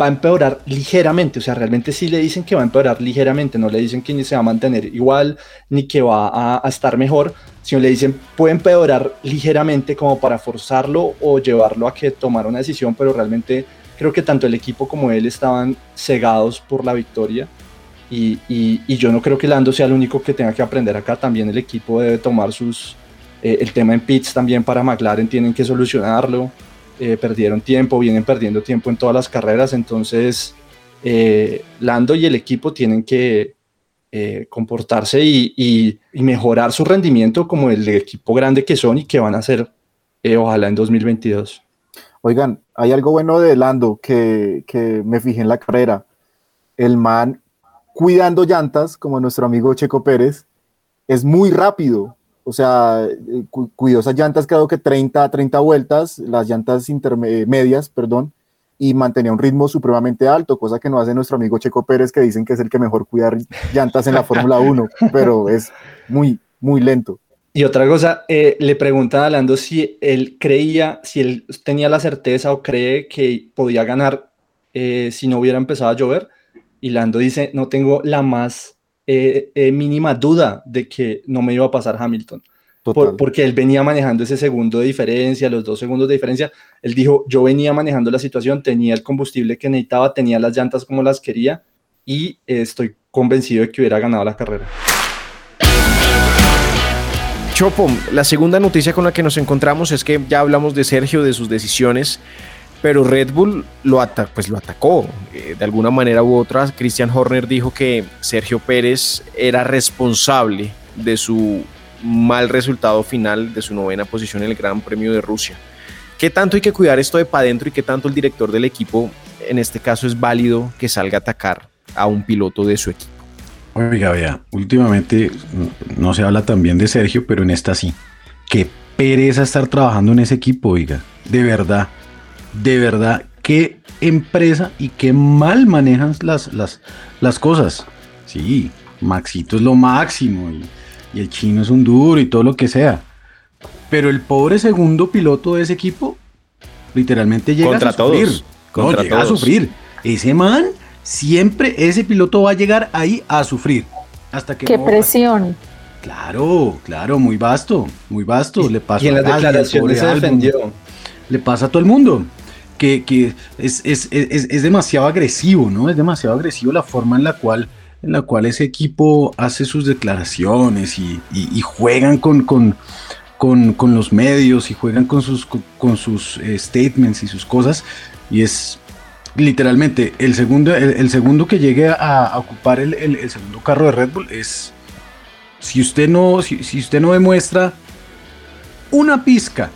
va a empeorar ligeramente, o sea, realmente sí le dicen que va a empeorar ligeramente, no le dicen que ni se va a mantener igual, ni que va a, a estar mejor, sino le dicen puede empeorar ligeramente como para forzarlo o llevarlo a que tomara una decisión, pero realmente creo que tanto el equipo como él estaban cegados por la victoria. Y, y, yo no creo que Lando sea el único que tenga que aprender acá. También el equipo debe tomar sus. Eh, el tema en pits también para McLaren tienen que solucionarlo. Eh, perdieron tiempo, vienen perdiendo tiempo en todas las carreras. Entonces, eh, Lando y el equipo tienen que comportarse y, y, mejorar su rendimiento como el equipo grande que son y que van a ser, ojalá en 2022. Oigan, hay algo bueno de Lando que, me fijé en la carrera. El man cuidando llantas, como nuestro amigo Checo Pérez, es muy rápido. O sea, eh, cuidó esas llantas, creo que 30, 30 vueltas, las llantas intermedias, perdón, y mantenía un ritmo supremamente alto, cosa que no hace nuestro amigo Checo Pérez, que dicen que es el que mejor cuida llantas en la [LAUGHS] Fórmula 1, pero es muy, muy lento. Y otra cosa, eh, le pregunta a Lando si él creía, si él tenía la certeza o cree que podía ganar eh, si no hubiera empezado a llover. Y Lando dice, no tengo la más eh, mínima duda de que no me iba a pasar Hamilton. porque él venía manejando ese segundo de diferencia, los dos segundos de diferencia. Él dijo, yo venía manejando la situación, tenía el combustible que necesitaba, tenía las llantas como las quería y estoy convencido de que hubiera ganado la carrera. Chopo, la segunda noticia con la que nos encontramos es que ya hablamos de Sergio, de sus decisiones, pero Red Bull lo, pues lo atacó eh, de alguna manera u otra. Christian Horner dijo que Sergio Pérez era responsable de su mal resultado final, de su novena posición en el Gran Premio de Rusia. ¿Qué tanto hay que cuidar esto de para adentro y qué tanto el director del equipo, en este caso, es válido que salga a atacar a un piloto de su equipo? Oiga, vea, últimamente no se habla tan bien de Sergio, pero en esta sí. Qué pereza estar trabajando en ese equipo, oiga. De verdad, de verdad, qué empresa y qué mal manejan las, las, las cosas. Sí, Maxito es lo máximo y, el chino es un duro y todo lo que sea. Pero el pobre segundo piloto de ese equipo literalmente llega a sufrir. Todos. no, llega a sufrir. Ese man siempre ese piloto va a llegar ahí a sufrir. Hasta que Qué presión. Claro, claro, muy vasto, muy vasto. le pasa y en las declaraciones se defendió. Le pasa a todo el mundo. Que, es, demasiado agresivo, ¿no? Es demasiado agresivo la forma en la cual, en la cual ese equipo hace sus declaraciones y, juegan con, con, con, los medios y juegan con sus, con, sus eh, statements y sus cosas. Y es, literalmente, el segundo, el, segundo que llegue a, ocupar el, segundo carro de Red Bull es. Si usted no, si, usted no demuestra una pizca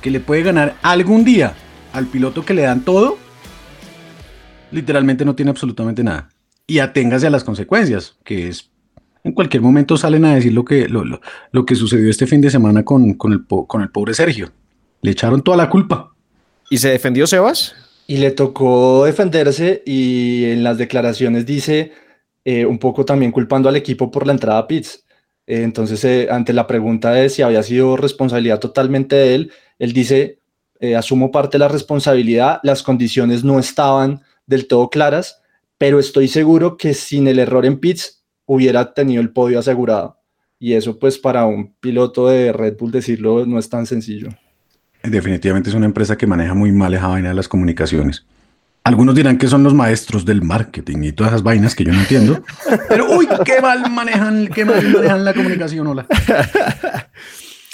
que le puede ganar algún día al piloto que le dan todo, literalmente no tiene absolutamente nada. Y aténgase a las consecuencias, que es en cualquier momento salen a decir lo que, lo, que sucedió este fin de semana con, con, el, con el pobre Sergio. Le echaron toda la culpa. ¿Y se defendió Sebas? y le tocó defenderse y en las declaraciones dice eh, un poco también culpando al equipo por la entrada a pits. Eh, entonces, eh, ante la pregunta de si había sido responsabilidad totalmente de él, él dice, asumo parte de la responsabilidad, las condiciones no estaban del todo claras, pero estoy seguro que sin el error en pits hubiera tenido el podio asegurado. Y eso pues para un piloto de Red Bull decirlo no es tan sencillo definitivamente es una empresa que maneja muy mal esa vaina de las comunicaciones. Algunos dirán que son los maestros del marketing y todas esas vainas que yo no entiendo. [LAUGHS] Pero uy, qué mal manejan, qué mal manejan la comunicación, hola. [LAUGHS]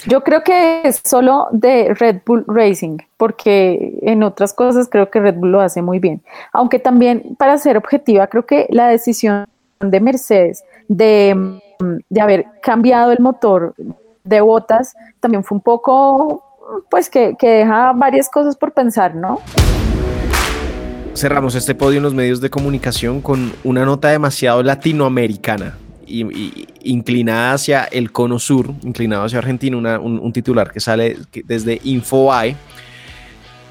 Yo creo que es solo de Red Bull Racing, porque en otras cosas creo que Red Bull lo hace muy bien. Aunque también, para ser objetiva, creo que la decisión de Mercedes de, de haber cambiado el motor de botas también fue un poco pues que, deja varias cosas por pensar, ¿no? Cerramos este podio en los medios de comunicación con una nota demasiado latinoamericana y, inclinada hacia el cono sur, inclinado hacia Argentina, un, titular que sale desde InfoAI,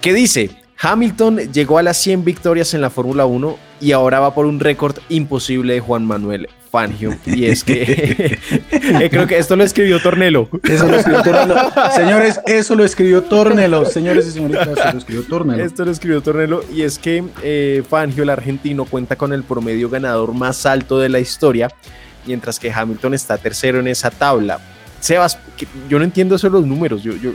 que dice, Hamilton llegó a las 100 victorias en la Fórmula 1 y ahora va por un récord imposible de Juan Manuel Fangio y es que [LAUGHS] eh, creo que esto lo escribió Tornelo. Eso lo escribió Tornelo. [LAUGHS] Señores, eso lo escribió Tornelo. Señores y señoritas, eso lo escribió Tornelo. Esto lo escribió Tornelo y es que eh, Fangio, el argentino, cuenta con el promedio ganador más alto de la historia, mientras que Hamilton está tercero en esa tabla. Sebas, yo no entiendo eso de los números. Yo, yo,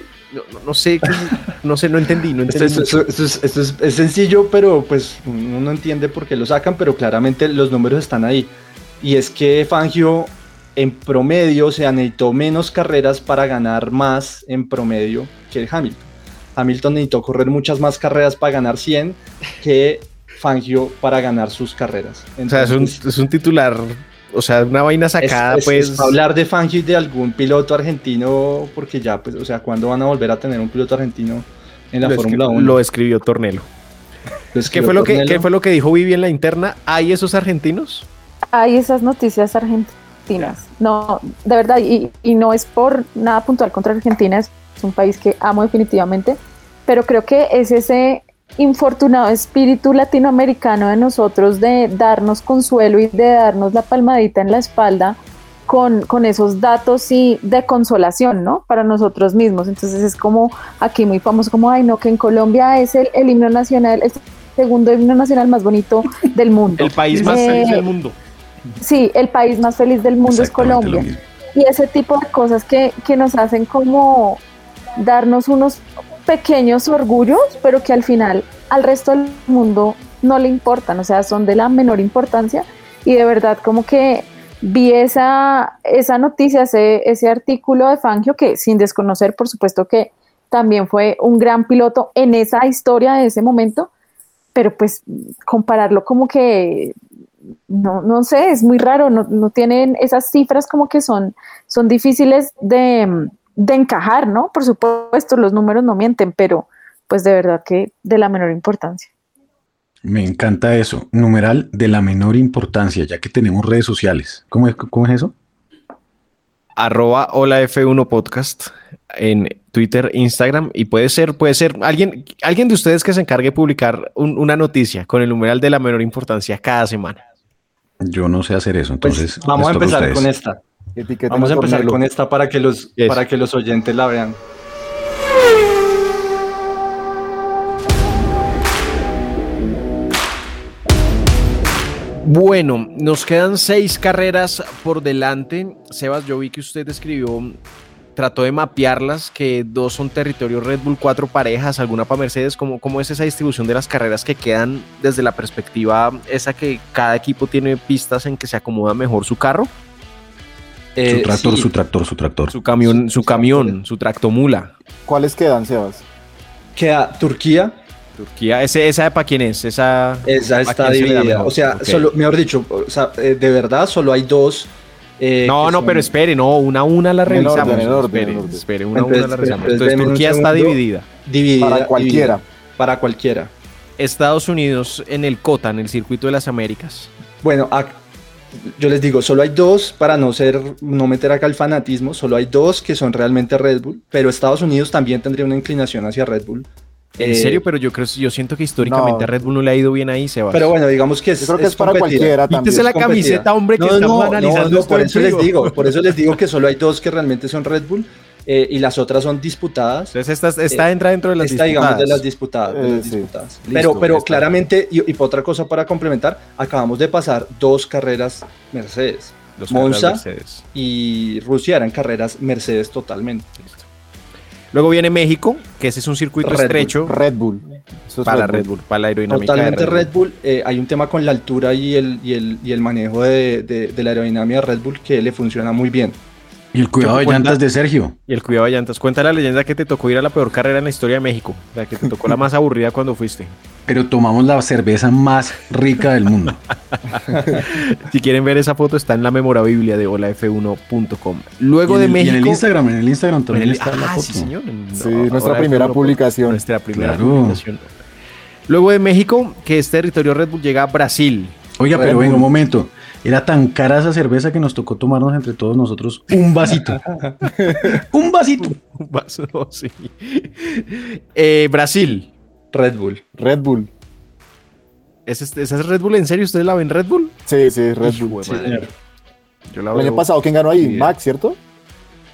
no, sé, [LAUGHS] no sé, no entendí. No esto, es, sencillo, pero pues uno no entiende por qué lo sacan, pero claramente los números están ahí. Y es que Fangio en promedio se necesitó menos carreras para ganar más en promedio que Hamilton. Hamilton necesitó correr muchas más carreras para ganar 100 que Fangio para ganar sus carreras. o sea, es un, es un titular o sea, una vaina sacada, pues. hablar de Fangio y de algún piloto argentino, porque ya, pues, o sea, ¿cuándo van a volver a tener un piloto argentino en la Fórmula 1? Lo escribió Tornelo. ¿Qué, fue lo que, ¿Qué fue lo que dijo Vivi en la interna? ¿Hay esos argentinos? Hay esas noticias argentinas. No, de verdad, y, y no es por nada puntual contra Argentina, es un país que amo definitivamente, pero creo que es ese infortunado espíritu latinoamericano de nosotros de darnos consuelo y de darnos la palmadita en la espalda con, con, esos datos y de consolación, ¿no? Para nosotros mismos. Entonces es como aquí muy famoso, como, ay, no, que en Colombia es el, el himno nacional, el segundo himno nacional más bonito del mundo. El país más feliz del mundo. Sí, el país más feliz del mundo es Colombia. Y ese tipo de cosas que, que nos hacen como darnos unos pequeños orgullos, pero que al final al resto del mundo no le importan, o sea, son de la menor importancia. Y de verdad como que vi esa, esa noticia, ese, ese artículo de Fangio que sin desconocer, por supuesto que también fue un gran piloto en esa historia de ese momento, pero pues compararlo como que no, no sé, es muy raro, no, no tienen esas cifras como que son, son difíciles de, de encajar, ¿no? Por supuesto, los números no mienten, pero pues de verdad que de la menor importancia. Me encanta eso, numeral de la menor importancia, ya que tenemos redes sociales. ¿Cómo es, cómo es eso? Arroba hola F1 podcast en Twitter, Instagram y puede ser, puede ser alguien, alguien de ustedes que se encargue de publicar una noticia con el numeral de la menor importancia cada semana. Yo no sé hacer eso, pues entonces. vamos a empezar con esta. Vamos a empezar con esta para que los, para que los oyentes la vean. Bueno, nos quedan seis carreras por delante. Sebas, yo vi que usted escribió, trató de mapearlas, que dos son territorio Red Bull, cuatro parejas, alguna para Mercedes. ¿Cómo, ¿Cómo es esa distribución de las carreras que quedan desde la perspectiva esa que cada equipo tiene pistas en que se acomoda mejor su carro? Su eh, tractor, su tractor, su tractor. Su camión, su, camión, su tractomula. ¿Cuáles quedan, Sebas? Queda Turquía. Turquía, ¿Ese, ¿esa para quién es? Esa, esa está dividida. O sea, solo, mejor dicho, o sea, eh, de verdad solo hay dos. Eh, no, no, pero espere, no, una una la revisamos. espere, espere, una una la revisamos. Entonces, Turquía está dividida. Dividida. Para cualquiera. para cualquiera. Estados Unidos en el COTA, en el Circuito de las Américas. Bueno, yo les digo, solo hay dos, para no ser, no meter acá el fanatismo, solo hay dos que son realmente Red Bull, pero Estados Unidos también tendría una inclinación hacia Red Bull. En eh, serio, pero yo creo, yo siento que históricamente a Red Bull no le ha ido bien ahí, Sebas. Pero bueno, digamos que es, yo creo que es, para cualquiera también. la camiseta, hombre, que estamos analizando. por eso les digo, por eso les digo que solo hay dos que realmente son Red Bull eh, y las otras son disputadas. Entonces esta, esta entra dentro de las esta, digamos, de las disputadas. De las disputadas. pero pero claramente, y, y, otra cosa para complementar, acabamos de pasar dos carreras Mercedes. Monza Mercedes. y Rusia eran carreras Mercedes totalmente. Luego viene México, que ese es un circuito estrecho. Red Bull. para Red Bull. para la aerodinámica. Totalmente Red Bull. Eh, hay un tema con la altura y el, y el, y el manejo de, de la aerodinámica de Red Bull que le funciona muy bien. Y el cuidado de llantas de Sergio. Y el cuidado de llantas. Cuenta la leyenda que te tocó ir a la peor carrera en la historia de México. La que te tocó la más aburrida cuando fuiste. Pero tomamos la cerveza más rica del mundo. [LAUGHS] si quieren ver esa foto, está en la memorabilia de holaf1.com. Luego de México. Y en el Instagram, en el Instagram también está la ah, foto. Sí, señor. sí, nuestra primera publicación. Nuestra primera publicación. Luego de México, que es territorio Red Bull, llega a Brasil. Oiga, pero venga un momento. Era tan cara esa cerveza que nos tocó tomarnos entre todos nosotros un vasito. [LAUGHS] un vasito. Un vaso, sí. Eh, Brasil. Red Bull. Red Bull. ¿Esa es, Red Bull en serio? ¿Ustedes la ven Red Bull? Sí, sí, Red Bull. el año pasado, ¿quién ganó ahí? Max, ¿cierto?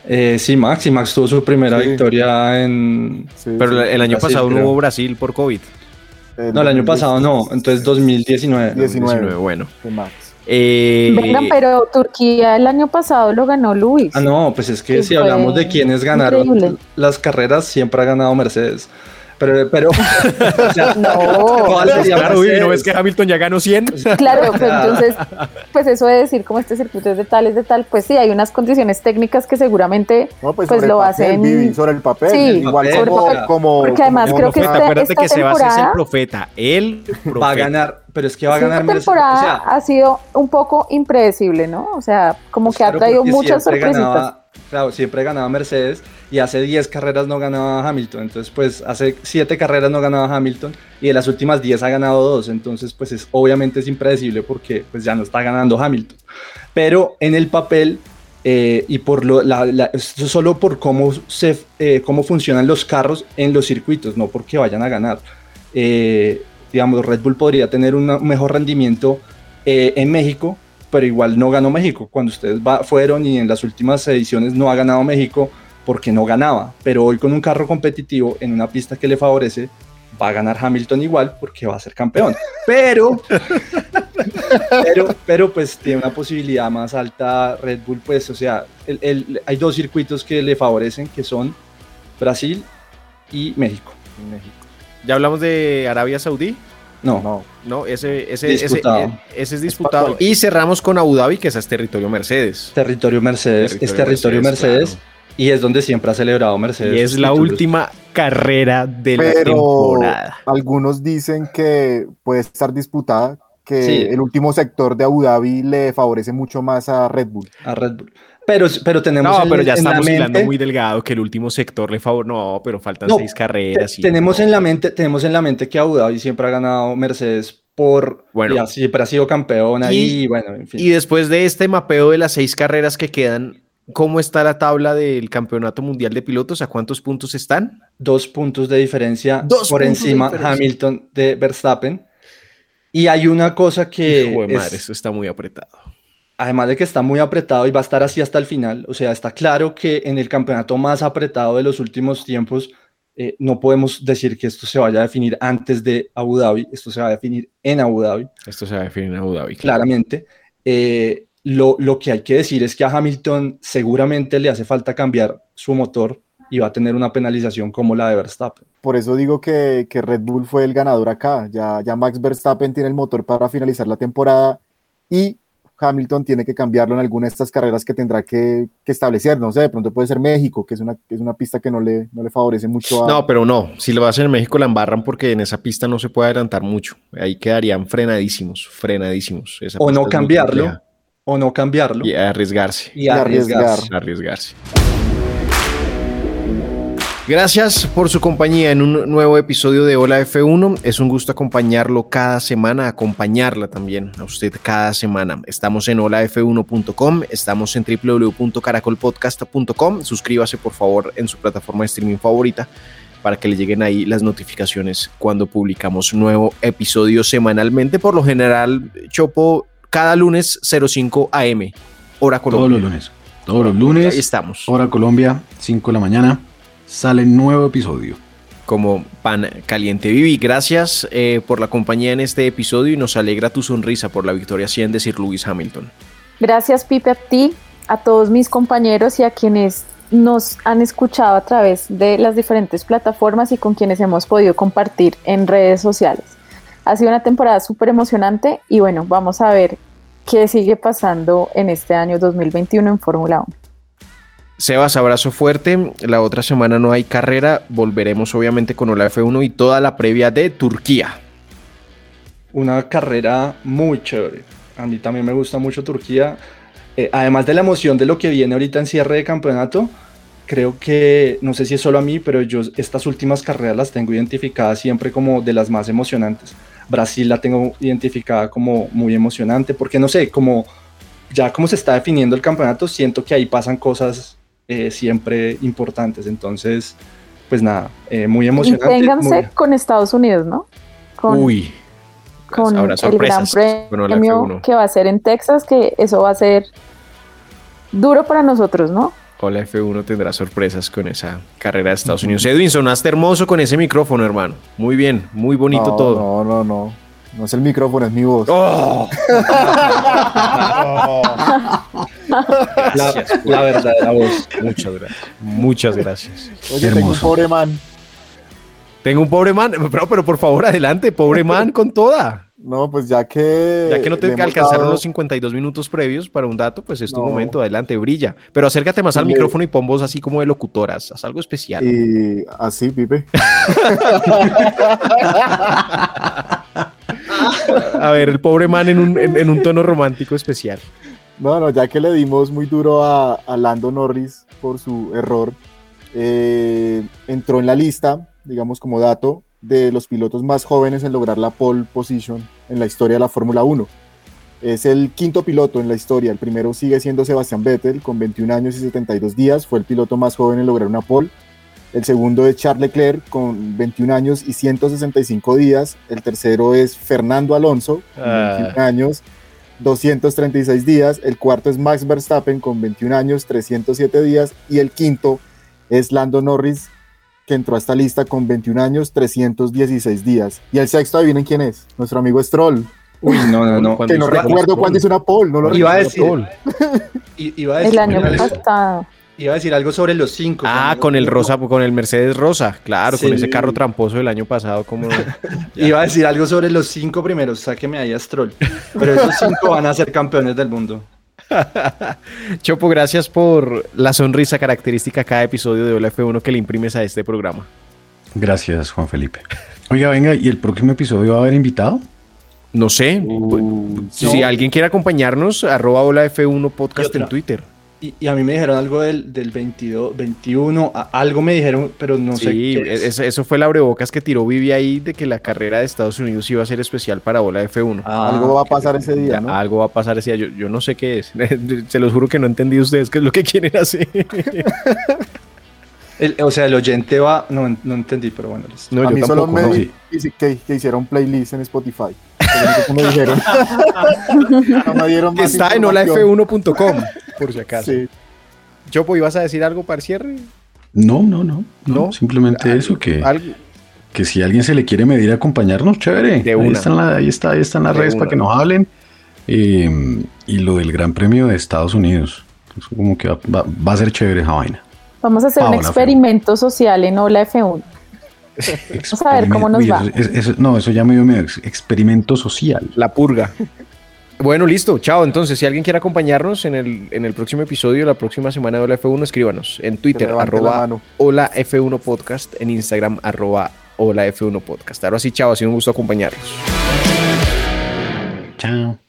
Eh, sí, Max, y Max tuvo su primera victoria en... Pero el año pasado no hubo Brasil por COVID. no, el año pasado no, entonces 2019. 19, bueno. Max. Eh, pero Turquía el año pasado lo ganó Luis. Ah, no, pues es que si hablamos de quienes ganaron las carreras, siempre ha ganado Mercedes. Pero, pero [LAUGHS] o sea, no, claro, uy, ¿no ves que Hamilton ya ganó 100? Claro, pues entonces, pues eso de decir como este circuito es de tal, es de tal, pues sí, hay unas condiciones técnicas que seguramente no, pues, pues lo hacen. sobre el papel, sí, igual como, como, Porque además creo que esta, acuérdate esta que temporada, es el profeta, él va a ganar, pero es que va a ganar Esta temporada o sea, ha sido un poco impredecible, ¿no? O sea, como pues que ha traído muchas sorpresitas. Claro, siempre ganaba Mercedes y hace 10 carreras no ganaba Hamilton. Entonces, pues hace 7 carreras no ganaba Hamilton y de las últimas 10 ha ganado 2. Entonces, pues es, obviamente es impredecible porque pues ya no está ganando Hamilton. Pero en el papel eh, y por lo, la, solo por cómo, se, eh, cómo funcionan los carros en los circuitos, no porque vayan a ganar. Eh, digamos, Red Bull podría tener un mejor rendimiento en México pero igual no ganó México. Cuando ustedes fueron y en las últimas ediciones no ha ganado México porque no ganaba, pero hoy con un carro competitivo en una pista que le favorece, va a ganar Hamilton igual porque va a ser campeón. Pero, [LAUGHS] pero, pero pues tiene una posibilidad más alta Red Bull, pues, o sea, hay dos circuitos que le favorecen, que son Brasil y México. México. ¿Ya hablamos de Arabia Saudí? No, no, no ese, ese, ese, es disputado. Y cerramos con Abu Dhabi, que ese es territorio Mercedes. Territorio Mercedes, es territorio Mercedes. Y es donde siempre ha celebrado Mercedes. Y es la última carrera de la temporada. Algunos dicen que puede estar disputada, que el último sector de Abu Dhabi le favorece mucho más a Red Bull. A Red Bull. Pero, pero tenemos. No, pero ya estamos hilando muy delgado que el último sector le favor. No, pero faltan seis carreras. tenemos, en la mente, tenemos en la mente que Abu Dhabi siempre ha ganado Mercedes por. Bueno, siempre ha sido campeón ahí. Y, bueno, en fin. Y después de este mapeo de las seis carreras que quedan, ¿cómo está la tabla del campeonato mundial de pilotos? ¿A cuántos puntos están? Dos puntos de diferencia por encima Hamilton de Verstappen. Y hay una cosa que. madre, eso está muy apretado además de que está muy apretado y va a estar así hasta el final, o sea, está claro que en el campeonato más apretado de los últimos tiempos, eh, no podemos decir que esto se vaya a definir antes de Abu Dhabi, esto se va a definir en Abu Dhabi. Esto se va a definir en Abu Dhabi. Claramente. Eh, lo, lo, que hay que decir es que a Hamilton seguramente le hace falta cambiar su motor y va a tener una penalización como la de Verstappen. Por eso digo que, que Red Bull fue el ganador acá. Ya, ya Max Verstappen tiene el motor para finalizar la temporada y Hamilton tiene que cambiarlo en alguna de estas carreras que tendrá que, establecer. No sé, de pronto puede ser México, que es una, es una pista que no le, no le favorece mucho a. No, pero no. Si lo va a hacer en México, la embarran porque en esa pista no se puede adelantar mucho. Ahí quedarían frenadísimos, frenadísimos. o no cambiarlo. O no cambiarlo. Y arriesgarse. Y arriesgarse. arriesgarse. Gracias por su compañía en un nuevo episodio de Hola F1. Es un gusto acompañarlo cada semana, acompañarla también a usted cada semana. Estamos en holaf1.com, estamos en www.caracolpodcast.com. Suscríbase por favor en su plataforma de streaming favorita para que le lleguen ahí las notificaciones cuando publicamos nuevo episodio semanalmente. Por lo general, Chopo, cada lunes 05 AM, hora Colombia. Todos los lunes. Todos los lunes. Ahí estamos. Hora Colombia, 5 de la mañana sale nuevo episodio. Como pan caliente Vivi, gracias eh, por la compañía en este episodio y nos alegra tu sonrisa por la victoria 100 de Sir Lewis Hamilton. Gracias Pipe a ti, a todos mis compañeros y a quienes nos han escuchado a través de las diferentes plataformas y con quienes hemos podido compartir en redes sociales. Ha sido una temporada súper emocionante y bueno, vamos a ver qué sigue pasando en este año 2021 en Fórmula 1. Sebas, abrazo fuerte. La otra semana no hay carrera. Volveremos obviamente con la F1 y toda la previa de Turquía. Una carrera muy chévere. A mí también me gusta mucho Turquía. Eh, además de la emoción de lo que viene ahorita en cierre de campeonato, creo que, no sé si es solo a mí, pero yo estas últimas carreras las tengo identificadas siempre como de las más emocionantes. Brasil la tengo identificada como muy emocionante, porque no sé, como ya como se está definiendo el campeonato, siento que ahí pasan cosas eh, siempre importantes. Entonces, pues nada, eh, muy emocionante. Y ténganse con Estados Unidos, ¿no? Con, Uy. Con el Gran Premio que va a ser en Texas, que eso va a ser duro para nosotros, ¿no? Hola F1 tendrá sorpresas con esa carrera de Estados Unidos. Edwin, sonaste hermoso con ese micrófono, hermano. Muy bien, muy bonito todo. No, no, no. No es el micrófono, es mi voz. Oh. [LAUGHS] [LAUGHS] [LAUGHS] la, la, verdadera voz. Muchas gracias. Muchas gracias. Oye, tengo un pobre man. Tengo un pobre man. Pero, pero por favor, adelante, pobre man con toda. No, pues ya que. Ya que no te alcanzaron los 52 minutos previos para un dato, pues es tu momento, adelante, brilla. Pero acércate más al micrófono y pon voz así como de locutoras, haz algo especial. Y así, Pipe. [LAUGHS] a ver, el pobre man en un, en, un, tono romántico especial. No, no, ya que le dimos muy duro a, Lando Norris por su error, eh, entró en la lista, digamos como dato, de los pilotos más jóvenes en lograr la pole position en la historia de la Fórmula 1. Es el quinto piloto en la historia. El primero sigue siendo Sebastián Vettel con 21 años y 72 días. Fue el piloto más joven en lograr una pole. El segundo es Charles Leclerc con 21 años y 165 días. El tercero es Fernando Alonso con 21 ah. años, 236 días. El cuarto es Max Verstappen con 21 años, 307 días. Y el quinto es Lando Norris que entró a esta lista con 21 años, 316 días. Y el sexto, adivinen quién es, nuestro amigo Stroll. Uy, no, no, no. Que no recuerdo cuándo hizo una pole, no lo iba a decir. iba a decir el año pasado. Iba a decir algo sobre los cinco. Ah, con el rosa, con el Mercedes rosa, claro, con ese carro tramposo del año pasado. Como... [LAUGHS] Iba a decir algo sobre los cinco primeros, sáqueme ahí a Stroll. Pero esos cinco van a ser campeones del mundo. [LAUGHS] Chopo, gracias por la sonrisa característica cada episodio de Hola F1 que le imprimes a este programa. Gracias, Juan Felipe. Oiga, venga, ¿y el próximo episodio va a haber invitado? No sé. Uh, si alguien quiere acompañarnos, arroba Hola F1 Podcast en Twitter. Y, a mí me dijeron algo del, del 22, 21, algo me dijeron, pero no sé. Sí, eso, fue la abrebocas que tiró Vivi ahí de que la carrera de Estados Unidos iba a ser especial para Bola F1. Ah, algo va a pasar ese día, ¿no? Algo va a pasar ese día. Yo, no sé qué es. [LAUGHS] Se los juro que no entendí ustedes qué es lo que [LAUGHS] quieren hacer. O sea, el oyente va. No, no entendí, pero bueno. No, a yo mí solo me que, que hicieron playlist en Spotify. [LAUGHS] me dijeron. [LAUGHS] no me dieron más Está en holaf1.com por si acaso. Sí. Chopo, ¿ibas a decir algo para el cierre? No, no, no. No, simplemente eso, que, que si alguien se le quiere medir a acompañarnos, chévere. De ahí, están la, ahí, está, ahí están las redes para que nos hablen. Eh, y lo del Gran Premio de Estados Unidos. Eso como que va, a ser chévere esa vaina. Vamos a hacer un experimento social en Hola F1. Vamos a ver cómo nos va. no, eso ya me dio miedo. Experimento social. La purga. [LAUGHS] Bueno, listo. Chao. Entonces, si alguien quiere acompañarnos en el, en el próximo episodio, la próxima semana de Hola F1, escríbanos en Twitter, arroba Hola F1 Podcast, en Instagram, arroba Hola F1 Podcast. Ahora sí, chao. Ha sido un gusto acompañarnos. Chao.